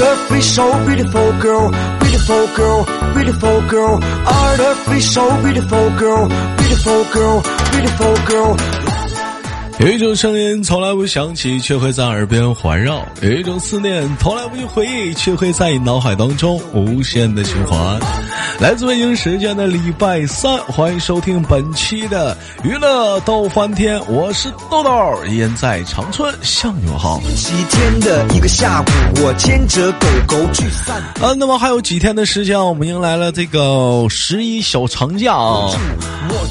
Artificial beautiful girl, beautiful girl, beautiful girl. Artificial beautiful girl, beautiful girl, beautiful girl. 有一种声音从来不响起，却会在耳边环绕；有一种思念从来不去回忆，却会在你脑海当中无限的循环。来自北京时间的礼拜三，欢迎收听本期的娱乐逗翻天，我是豆豆，依然在长春向你们好。几天的一个下午，我牵着狗狗去散啊，那么还有几天的时间，我们迎来了这个十一小长假啊！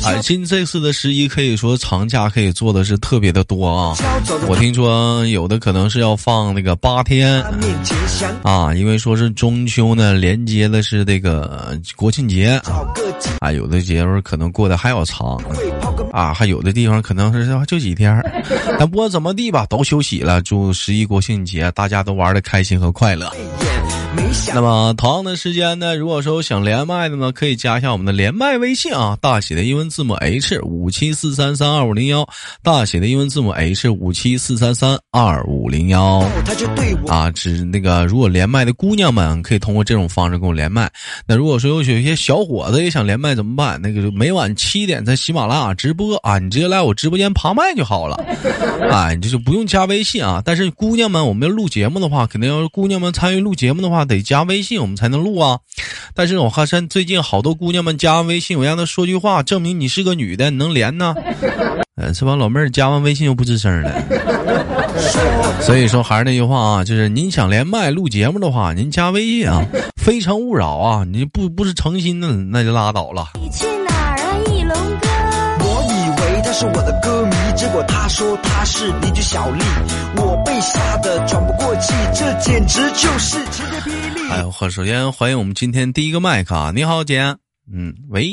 哎，今这次的十一可以说长假可以做的是特别的多啊！我听说有的可能是要放那个八天啊，因为说是中秋呢，连接的是这个国庆节啊，有的节日可能过得还要长啊，还有的地方可能是就几天，但不管怎么地吧，都休息了。祝十一国庆节大家都玩的开心和快乐。那么同样的时间呢，如果说想连麦的呢，可以加一下我们的连麦微信啊，大写的英文字母 H 五七四三三二五零幺，大写的英文字母 H 五七四三三二五零幺。啊，只那个如果连麦的姑娘们可以通过这种方式跟我连麦。那如果说有有一些小伙子也想连麦怎么办？那个就每晚七点在喜马拉雅直播啊，你直接来我直播间旁麦就好了。啊，你这就不用加微信啊。但是姑娘们，我们要录节目的话，肯定要是姑娘们参与录节目的话，得加微信我们才能录啊。但是我看现最近好多姑娘们加完微信，我让她说句话，证明你是个女的，你能连呢。呃，这帮老妹儿加完微信又不吱声了。所以说还是那句话啊，就是您想连麦录节目的话，您加微信啊，非诚勿扰啊，你不不是诚心的那就拉倒了。你去哪儿啊，翼龙哥？我以为他是我的歌迷，结果他说他是邻居小丽，我被吓得喘不过气，这简直就是晴天霹雳。哎，我首先欢迎我们今天第一个麦克啊，你好姐，嗯，喂，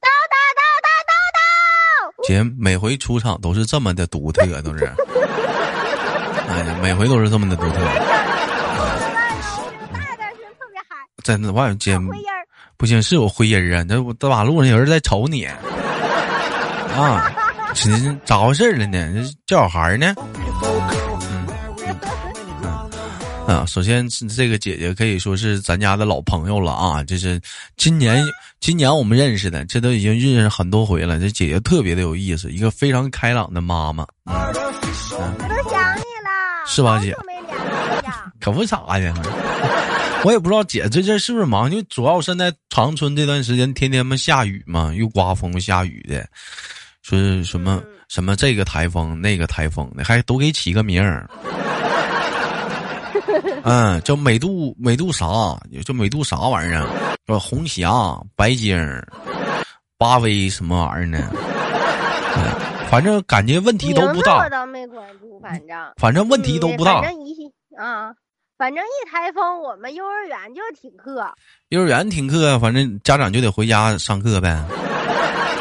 叨叨叨叨叨叨！姐每回出场都是这么的独特，都是，哎呀，每回都是这么的独特。大点声，特别嗨，真的，我姐。不行，是有灰音儿啊，这我大马路上有人在瞅你 啊，这这咋回事了呢？这叫小孩呢？啊，首先是这个姐姐可以说是咱家的老朋友了啊，这是今年今年我们认识的，这都已经认识很多回了。这姐姐特别的有意思，一个非常开朗的妈妈，我都想你了，是吧姐。可不咋的。我也不知道姐这阵是不是忙，就主要现在长春这段时间天天嘛下雨嘛，又刮风又下雨的，说是什么什么这个台风那个台风的，还都给起个名儿。嗯，叫美杜美杜莎，叫美杜啥玩意儿，说红霞、白鲸、八威什么玩意儿呢？嗯反正感觉问题都不大我，倒没关注，反正反正问题都不大反。正一啊，反正一台风，我们幼儿园就停课，幼儿园停课，反正家长就得回家上课呗。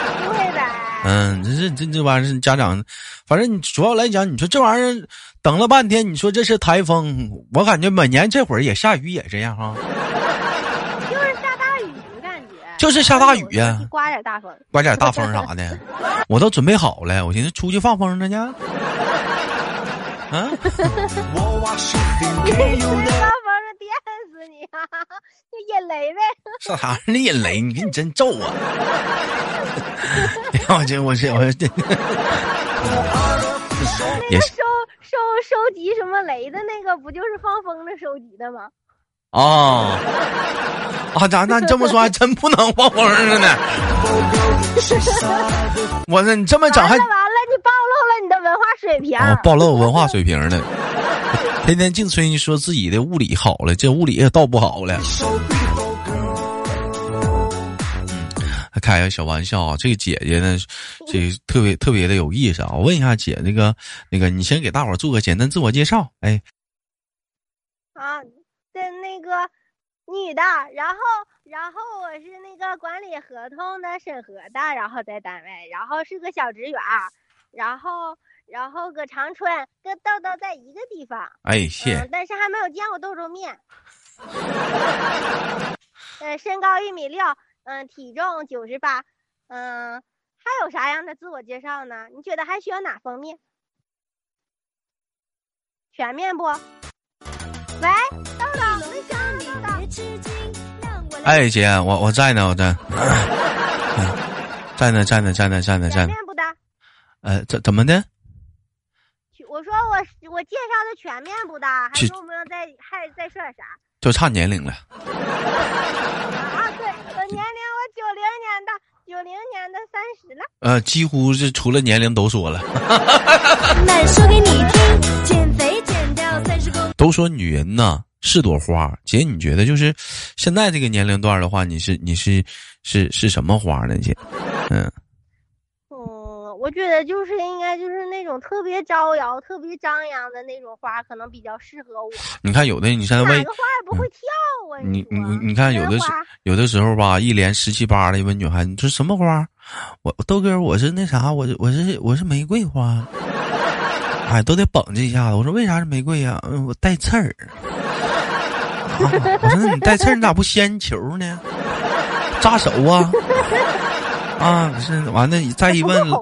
嗯，这这这这玩意儿家长，反正你主要来讲，你说这玩意儿等了半天，你说这是台风，我感觉每年这会儿也下雨也这样哈，就是下大雨，感觉就是下大雨呀就刮点大风。刮点大风啥的，我都准备好了，我寻思出去放风筝去。啊，死你啊！就引雷呗。上啥那引雷？你你真咒啊！我这我这我这 也是那个收收收集什么雷的那个，不就是放风筝收集的吗？啊啊！咱？那你这么说还真不能放风筝呢？我说你这么整还完了你暴露了你的文化水平。啊，暴露文化水平了。天天净吹说自己的物理好了，这物理也倒不好了。还开个小玩笑啊！这个姐姐呢，这特别特别的有意思啊！我问一下姐，那个那个，你先给大伙儿做个简单自我介绍。哎，啊，的那个女的，然后然后我是那个管理合同的审核的，然后在单位，然后是个小职员，然后然后搁长春跟豆豆在一个地方，哎，谢嗯，但是还没有见过豆豆面。呃，身高一米六，嗯，体重九十八，嗯，还有啥样的自我介绍呢？你觉得还需要哪方面？全面不？喂，豆豆，哎，姐，我我在呢，我在，在呢，在呢，在呢，在呢，在呢。全面不的？呃，怎怎么的？我说我我介绍的全面不大，还是用不用再还再说点啥？就差年龄了。啊，对，我年龄我九零年的，九零年的三十了。呃，几乎是除了年龄都说了。慢说给你听，减肥减掉三十公。都说女人呐是朵花，姐，你觉得就是现在这个年龄段的话，你是你是是是什么花呢，姐？嗯。嗯，我觉得就是应该就是那种特别招摇、特别张扬的那种花，可能比较适合我。你看有的，你现在问哪个花也不会跳啊？你你你你看有的时有的时候吧，一连十七八的问女孩，你说什么花？我豆哥，我是那啥，我是我是我是玫瑰花。哎，都得绷这一下子。我说为啥是玫瑰呀、嗯我带刺儿。啊我说那你带刺儿，你咋不掀球呢？扎手啊！啊，是完了，再一问啊，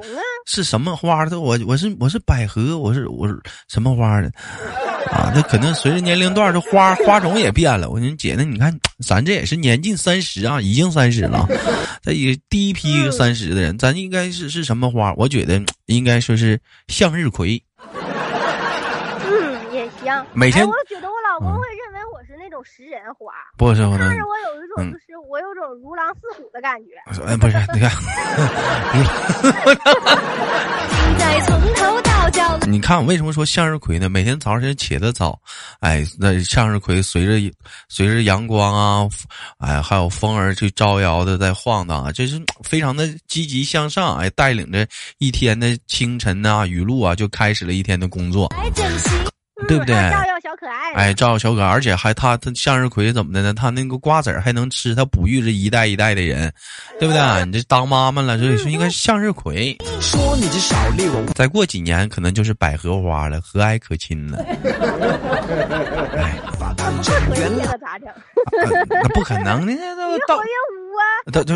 是什么花的？我我是我是百合，我是我是什么花的？啊，那可能随着年龄段，这花花种也变了。我说姐，那你看咱这也是年近三十啊，已经三十了，这也第一批三十的人，咱应该是是什么花？我觉得应该说是向日葵。嗯，也行。每天哎，我觉得我老公嗯会认为种食人花，不是我能看着我有一种嗯就是我有种如狼似虎的感觉。哎，不是，你看，再从头到脚。你看我为什么说向日葵呢？每天早上起得早，哎，那向日葵随着随着阳光啊，哎，还有风儿去招摇的在晃荡啊，这是非常的积极向上，哎，带领着一天的清晨呐、雨露啊，就开始了一天的工作，对不对？哎，照小哥，而且还他他向日葵怎么的呢？他那个瓜子儿还能吃，他哺育着一代一代的人，对不对？你这当妈妈了，所以说应该是向日葵。说你这小丽，再过几年可能就是百合花了，和蔼可亲了。哎，把当不真可原来以了咋整？呃那不可能的，那都到越活越污啊！都都。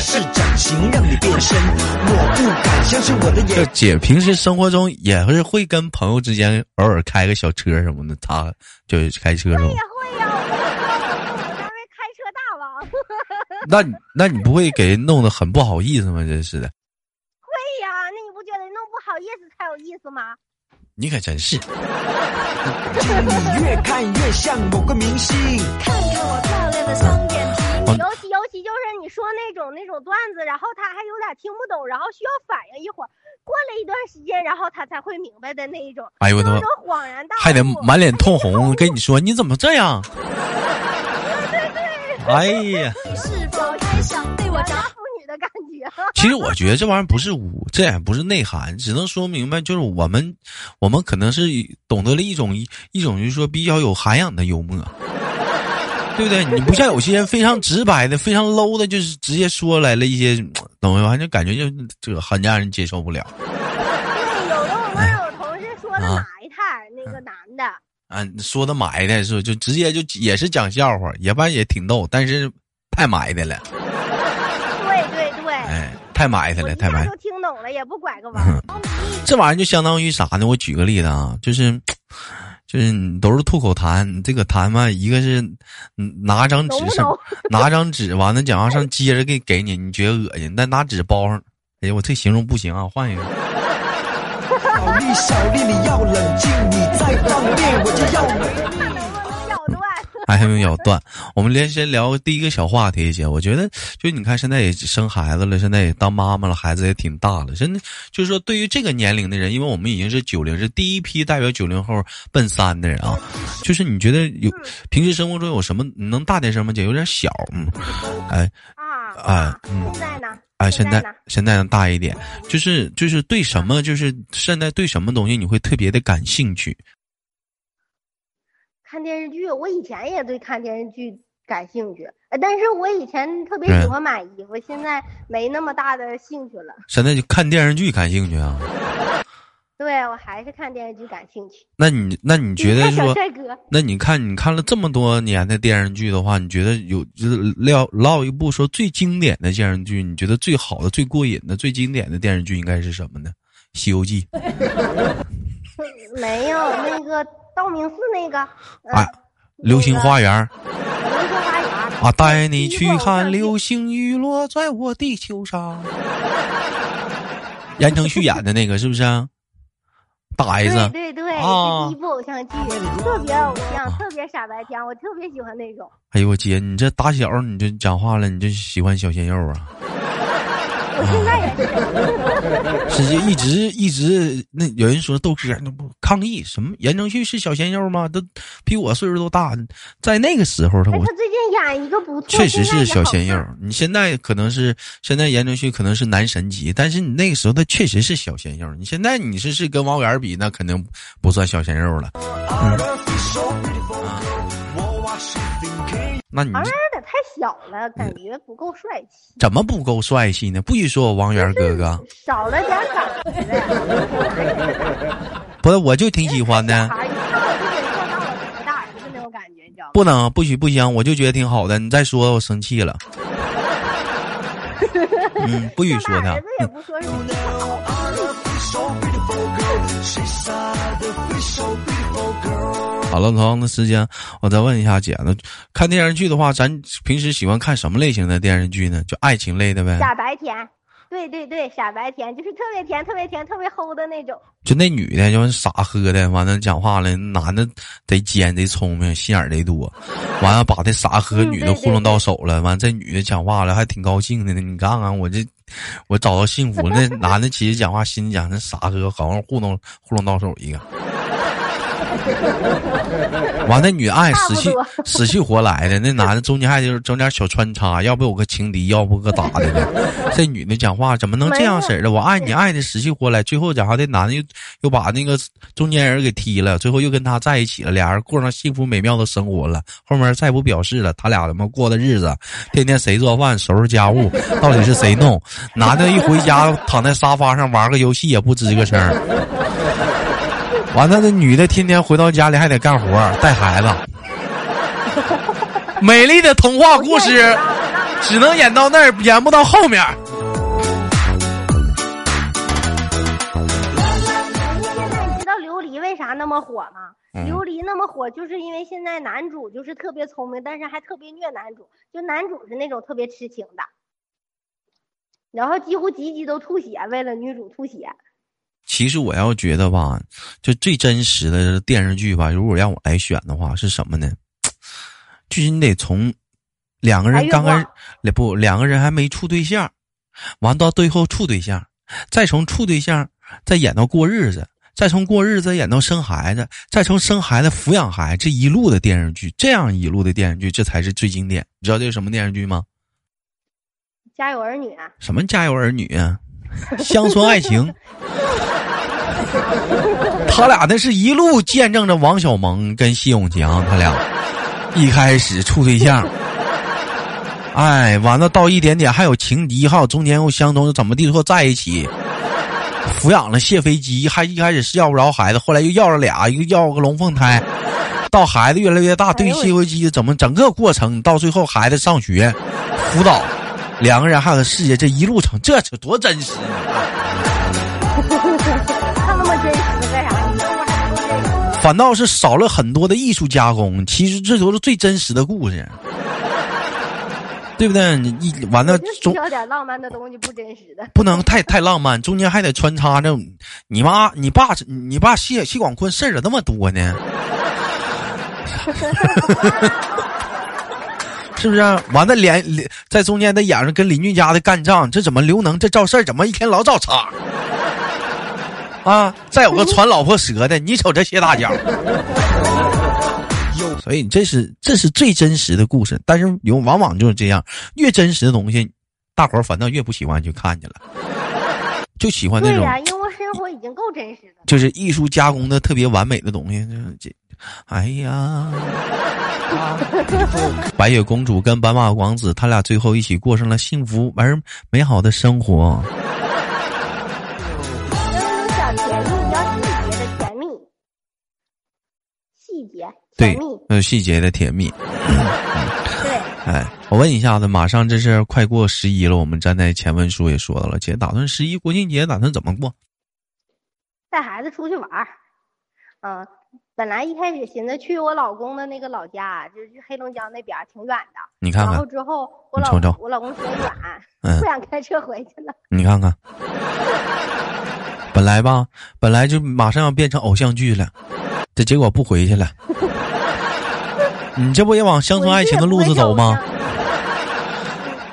是整形让你变身，我不敢相信我的这眼。姐平时生活中也是会跟朋友之间偶尔开个小车什么的，她就是开车什么也。会呀、我跟你说，我是我们单位开车大王。那你那你不会给人弄得很不好意思吗？真是的，会呀，那你不觉得弄不好意思才有意思吗？你可真是。你越看越像某个明星，看看我漂亮的双眼皮。哦尤其尤其就是你说那种那种段子，然后他还有点听不懂，然后需要反应一会儿，过了一段时间，然后他才会明白的那一种，哎呦我的妈恍然大悟，还得满脸通红，跟你说你怎么这样？哎呀，是否还想对我找？其实我觉得这玩意儿不是污，这也不是内涵，只能说明白就是我们，我们可能是懂得了一种一种就是说比较有涵养的幽默，对不对？你不像有些人非常直白的、非常 low 的，就是直接说来了一些东西，完就感觉就这个很让人接受不了。对，有的我们有同事说的啊。埋汰，那个男的，啊。说的埋汰是就直接就也是讲笑话，也反正也挺逗，但是太埋汰了，太埋汰了，太埋汰。都听懂了，也不拐个弯儿。这玩意儿就相当于啥呢？我举个例子啊，就是，就是你都是吐口痰，你这个痰嘛，一个是嗯拿张纸上？拿张纸完了讲话上接着给给你，你觉得恶心，但拿纸包上，哎呀，我这形容不行啊，换一个。小丽小丽你要冷静，你再放电我就要没看能不能咬断？还没咬断。我们连先聊第一个小话题姐，我觉得就你看现在也生孩子了，现在也当妈妈了，孩子也挺大了。真的就是说，对于这个年龄的人，因为我们已经是九零，是第一批代表九零后奔三的人啊。就是你觉得有平时生活中有什么你能大点声吗？姐有点小，嗯，哎啊哎嗯现在呢？哎，现在？现在能大一点，就是就是对什么，就是现在对什么东西你会特别的感兴趣？看电视剧，我以前也对看电视剧感兴趣，呃但是我以前特别嗯喜欢买衣服，现在没那么大的兴趣了。现在就看电视剧感兴趣啊？对我还是看电视剧感兴趣。那你那你觉得说？那你看，你看了这么多年的电视剧的话，你觉得有就是唠唠一部说最经典的电视剧，你觉得最好的、最过瘾的、最经典的电视剧应该是什么呢？《西游记》没有那个道明寺那个，呃啊，《流星花园》流星花园。啊，带你去看流星雨落在我地球上。言承旭演的那个是不是啊？大 S 对对对，啊是第一部偶像剧，特别偶像，特别傻白甜，我特别喜欢那种。哎呦我姐，你这打小你就讲话了，你就喜欢小鲜肉啊？我现在也是，是就一直一直那有人说豆哥那不抗议什么？言承旭是小鲜肉吗？都比我岁数都大，在那个时候他哎，我他最近演一个不错，确实是小鲜肉看。你现在可能是现在言承旭可能是男神级，但是你那个时候他确实是小鲜肉。你现在你是是跟王源比，那肯定不算小鲜肉了。那你小了，感觉不够帅气，怎么不够帅气呢？不许说我王源哥哥，少了点感觉。不是我就挺喜欢的。不能，不许不行，我就觉得挺好的。你再说，我生气了。嗯，不许说他大儿子。也不说什么不好。好了，同样的时间，我再问一下姐，那看电视剧的话，咱平时喜欢看什么类型的电视剧呢？就爱情类的呗。傻白甜，对对对，傻白甜就是特别甜、特别甜、特别齁的那种。就那女的，就是傻呵的，完了讲话了，男的贼尖贼聪明，心眼儿贼多，完了把这傻呵女的糊弄到手了，完这女的讲话了还挺高兴的呢。你看看我这，我找到幸福了。那男的其实讲话心里讲，那傻呵好像糊弄糊弄到手一个。完，那女爱死去死去活来的，那男的中间还就是整点小穿插，要不有个情敌，要不个咋的呢？这女的讲话怎么能这样式儿的？我爱你爱的死去活来，最后讲话这男的又又把那个中间人给踢了，最后又跟他在一起了，俩人过上幸福美妙的生活了。后面再不表示了，他俩他妈过的日子，天天谁做饭收拾家务，到底是谁弄？男的一回家躺在沙发上玩个游戏也不吱个声儿。完了，那女的天天回到家里还得干活带孩子。美丽的童话故事 只能演到那儿，演不到后面。现在你知道琉璃为啥那么火吗？嗯琉璃那么火，就是因为现在男主就是特别聪明，但是还特别虐男主，就男主是那种特别痴情的，然后几乎集集都吐血，为了女主吐血。其实我要觉得吧，就最真实的电视剧吧，如果让我来选的话，是什么呢？就是你得从两个人刚开始不，两个人还没处对象，完到最后处对象，再从处对象再演到过日子，再从过日子演到生孩子，再从生孩子抚养孩子，这一路的电视剧，这样一路的电视剧，这才是最经典。你知道这是什么电视剧吗？家有儿女啊，什么家有儿女啊，乡村爱情。他俩那是一路见证着王小蒙跟谢永强，他俩一开始处对象，哎，完了到一点点还有情敌，还有中间又相中，怎么地说在一起，抚养了谢飞机，还一开始是要不着孩子，后来又要了俩，又要个龙凤胎，到孩子越来越大，对谢飞机怎么整个过程到最后孩子上学，辅导。两个人还有个事业，这一路程，这是多真实他 那么真实干啥？反倒是少了很多的艺术加工。其实这都是最真实的故事，对不对？你一完了就需中要点浪漫的东西，不真实的。不能太太浪漫，中间还得穿插着你妈、你爸、你爸谢谢广坤事儿咋那么多呢？是不是、完了连连在中间得演上跟邻居家的干仗，这怎么刘能这赵四儿怎么一天老找茬？啊，再有个传老婆舌的，你瞅这谢大脚。所以这是这是最真实的故事，但是有往往就是这样，越真实的东西，大伙儿反倒越不喜欢去看去了，就喜欢那种对呀、因为生活已经够真实的。就是艺术加工的特别完美的东西。这这，哎呀，白雪公主跟白马王子，他俩最后一起过上了幸福而美好的生活。就是那种小甜蜜，叫细节的甜蜜，细节，对，呃，细节的甜蜜。对，哎，我问一下子，马上这是快过十一了，我们站在前文书也说到了，姐打算十一国庆节打算怎么过？带孩子出去玩儿，嗯，本来一开始寻思去我老公的那个老家，就是去黑龙江那边，挺远的。你看看然后，之后我老你瞅瞅我老公嫌远，嗯不想开车回去了。你看看，本来吧，本来就马上要变成偶像剧了，这结果不回去了。你这不也往乡村爱情的路子走吗？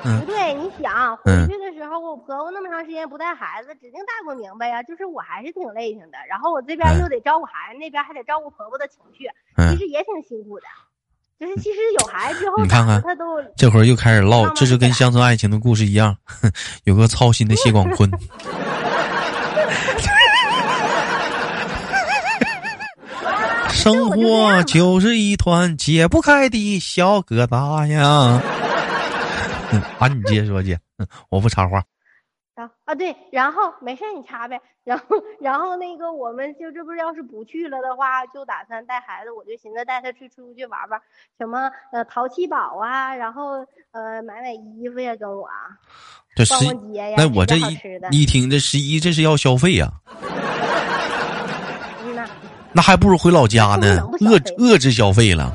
嗯不对，你想回嗯我婆婆那么长时间不带孩子，指定带不明白呀。就是我还是挺累挺的，然后我这边嗯又得照顾孩子，那边还得照顾婆婆的情绪，嗯其实也挺辛苦的。就是其实有孩子之后，你看看他都这会儿又开始唠这就跟乡村爱情的故事一样，有个操心的谢广坤。生活就是一团解不开的小疙瘩呀。嗯啊，你接着说姐，嗯我不插话。啊啊对，然后没事你查呗，然后然后那个我们就这不是要是不去了的话，就打算带孩子，我就寻思带他去出去玩玩，什么呃淘气堡啊，然后呃买买衣服呀，跟我这十一，逛街呀，那我这一，一听这十一，这是要消费呀、那还不如回老家呢遏制消费了。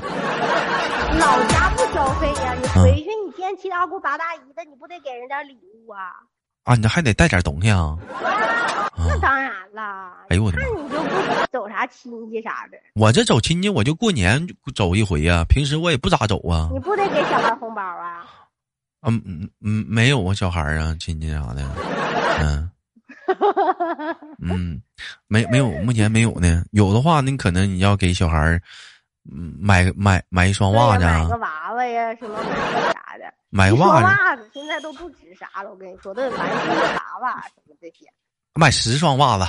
老家不消费呀，你嗯回去你见七大姑八大姨的，你不得给人点礼物啊？啊，你这还得带点东西啊！那当然了，哎呦我的妈那你就不走啥亲戚啥的，我这走亲戚，我就过年走一回呀、平时我也不咋走啊。你不得给小孩红包啊？嗯嗯嗯，没有啊，小孩啊，亲戚啥的，嗯 嗯，没没有，目前没有呢。有的话，那可能你要给小孩买买买一双袜子啊买个，娃娃呀，什么啥的。买个袜子，袜子现在都不值啥了，我跟你说，都得玩具娃娃什么这些，买十双袜子，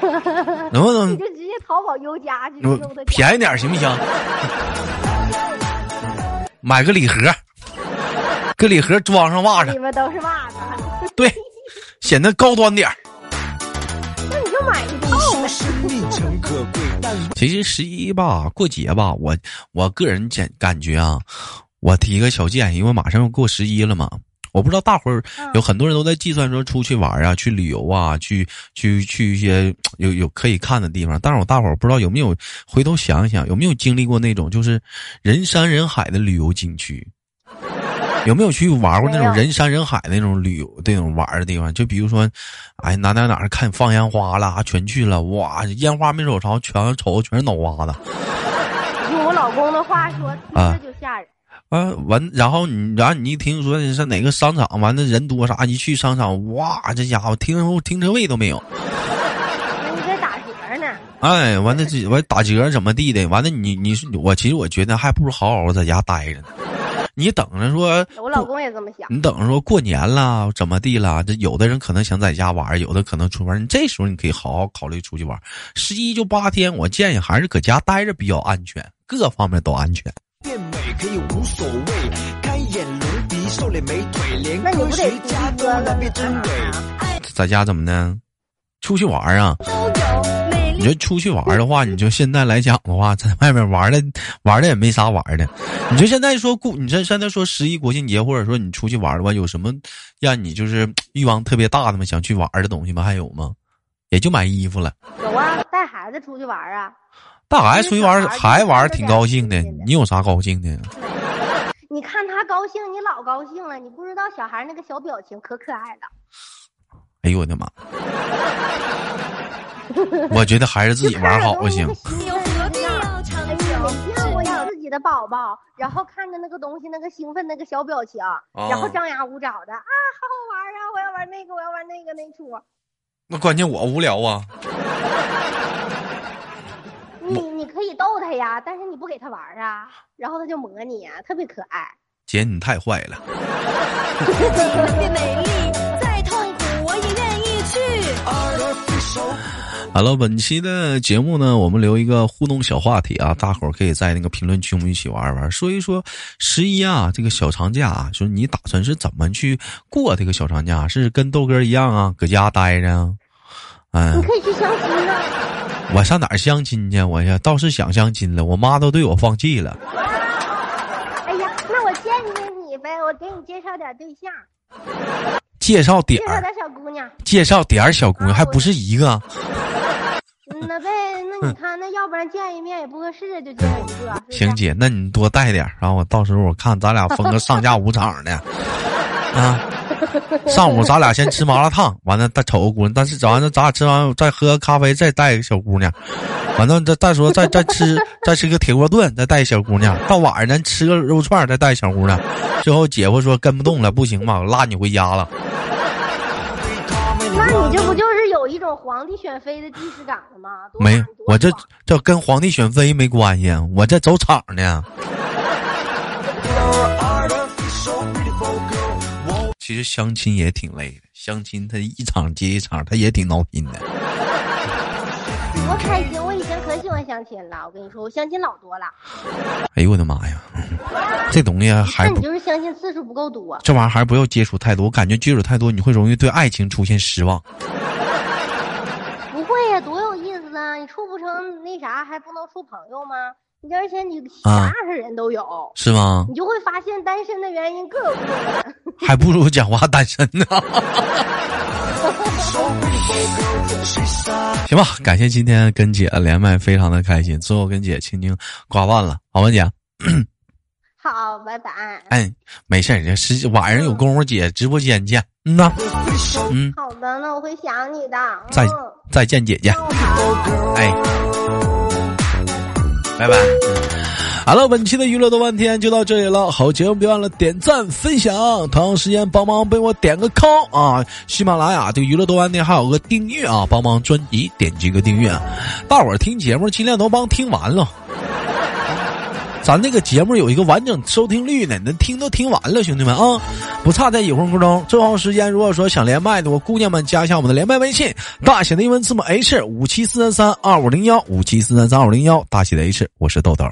能不能你就直接淘宝优家去便宜点行不行？买个礼盒，搁礼盒装上袜子里，面都是袜子，对，显得高端点儿。那你就买其实十一吧，过节吧，我我个人感感觉啊，我提个小建议，因为马上要过十一了嘛。我不知道大伙儿嗯有很多人都在计算说出去玩啊，去旅游啊，去去去一些有有可以看的地方。但是我大伙儿不知道有没有回头想一想，有没有经历过那种就是人山人海的旅游景区？有没有去玩过那种人山人海的那种旅游那种玩的地方？就比如说，哎，哪哪哪看放烟花了，全去了，哇，烟花没瞅着，全瞅全是脑瓜子。用我老公的话说，听啊着就吓人。啊，完，然后你，然后你一听说你上哪个商场，完了人多啥，一去商场，哇，这家伙停车停车位都没有，那 你在打折呢，哎，完了这完打折怎么地的，完了你你是我其实我觉得还不如好好在家待着呢，你等着说，我老公也这么想。你等着说过年啦，怎么地啦，这有的人可能想在家玩，有的可能出门，你这时候你可以好好考虑出去玩，十一就八天，我建议还是搁家待着比较安全，各方面都安全。变美可以无所谓，开眼隆鼻，瘦脸美腿，连那你科学不得出家都去哥了难辨真伪。在家怎么呢？出去玩啊？都有你说出去玩的话，你就现在来讲的话，在外面玩的玩的也没啥玩的。你就现在说过，你这现在说十一国庆节，或者说你出去玩的话，有什么让你就是欲望特别大的吗？想去玩的东西吗？还有吗？也就买衣服了。有啊，带孩子出去玩啊。带孩子出去玩孩儿还玩挺高兴的，你有啥高兴的？你看他高兴，你老高兴了，你不知道小孩那个小表情可可爱了。哎呦我的妈！我觉得还是自己玩好不行。有何必要长哎，你久？没见过你自己的宝宝，然后看着那个东西，那个兴奋那个小表情，然后张牙舞爪的啊，好好玩啊！我要玩那个，我要玩那个那出。那关键我无聊啊。你你可以逗他呀，但是你不给他玩啊，然后他就磨你呀，特别可爱。姐，你太坏了。好了，本期的节目呢，我们留一个互动小话题啊，大伙儿可以在那个评论区我们一起玩一玩，说一说十一啊这个小长假啊，说你打算是怎么去过这个小长假？是跟豆哥一样啊，搁家待着啊？嗯你，可以去相亲啊，我上哪儿相亲去？我呀倒是想相亲了，我妈都对我放弃了。哎呀，那我见见你呗，我给你介绍点对象，介绍点儿，介绍点小姑娘。介绍点儿小姑娘，啊还不是一个。嗯那呗，那你看，那要不然见一面也不合适，就见一个。行姐，那你多带点儿，然后我到时候我看咱俩分个上下五场的，啊，上午咱俩先吃麻辣烫，完了再瞅个姑娘，但是完了咱俩吃完再喝咖啡，再带一个小姑娘，完了再再说再再吃 再吃个铁锅炖，再带一小姑娘，到晚上咱吃个肉串，再带一小姑娘，最后姐夫说跟不动了，不行嘛，我拉你回家了。那你这不就是有一种皇帝选妃的既视感了吗？多没我这这跟皇帝选妃没关系，我这走场呢。其实相亲也挺累的，相亲他一场接一场，他也挺闹心的。多开心！我以前可喜欢相亲了，我跟你说，我相亲老多了。哎呦我的妈呀，这东西还不那你就是相亲次数不够多。这玩意儿还是不要接触太多，我感觉接触太多你会容易对爱情出现失望。不会呀、多有意思啊！你处不成那啥，还不能处朋友吗？你而且你啥啊样的人都有，是吗？你就会发现单身的原因各有各的。还不如讲话单身呢。行吧，感谢今天跟姐连麦，非常的开心。最后跟姐轻轻挂断了，好吧，姐。好，拜拜。哎，没事儿，这是晚上有功夫姐直播间见。嗯呐，嗯，好的，那我会想你的。再嗯再见，姐姐。哎，拜拜。好了，本期的娱乐多半天就到这里了。好节目别忘了点赞分享，同样时间帮忙为我点个 call 啊！喜马拉雅这娱乐多半天还有个订阅啊，帮忙专辑点击个订阅。大伙儿听节目尽量都帮听完了。咱这个节目有一个完整收听率呢，能听都听完了，兄弟们啊，不差这一分钟。最后时间，如果说想连麦的，我姑娘们加一下我们的连麦微信，大写的英文字母 H 五七四三三二五零幺五七四三三二五零幺，大写的 H，我是豆豆。